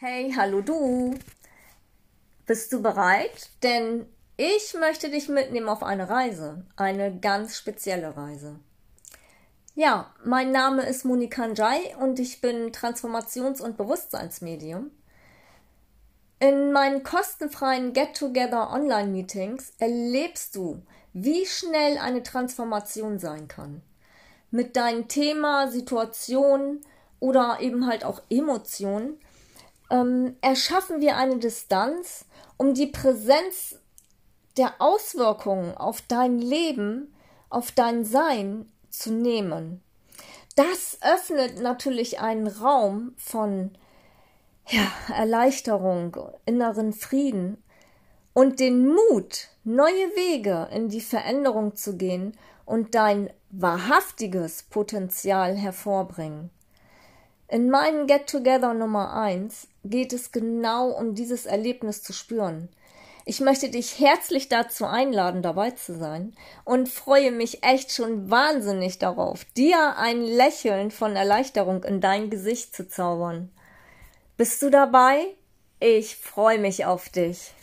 Hey, hallo du. Bist du bereit? Denn ich möchte dich mitnehmen auf eine Reise, eine ganz spezielle Reise. Ja, mein Name ist Monika Njai und ich bin Transformations- und Bewusstseinsmedium. In meinen kostenfreien Get-Together Online-Meetings erlebst du, wie schnell eine Transformation sein kann. Mit deinem Thema, Situation oder eben halt auch Emotionen ähm, erschaffen wir eine Distanz, um die Präsenz der Auswirkungen auf dein Leben, auf dein Sein zu nehmen. Das öffnet natürlich einen Raum von ja, Erleichterung, inneren Frieden und den Mut, neue Wege in die Veränderung zu gehen und dein wahrhaftiges Potenzial hervorbringen. In meinem Get Together Nummer 1 geht es genau um dieses Erlebnis zu spüren. Ich möchte dich herzlich dazu einladen, dabei zu sein und freue mich echt schon wahnsinnig darauf, dir ein Lächeln von Erleichterung in dein Gesicht zu zaubern. Bist du dabei? Ich freue mich auf dich.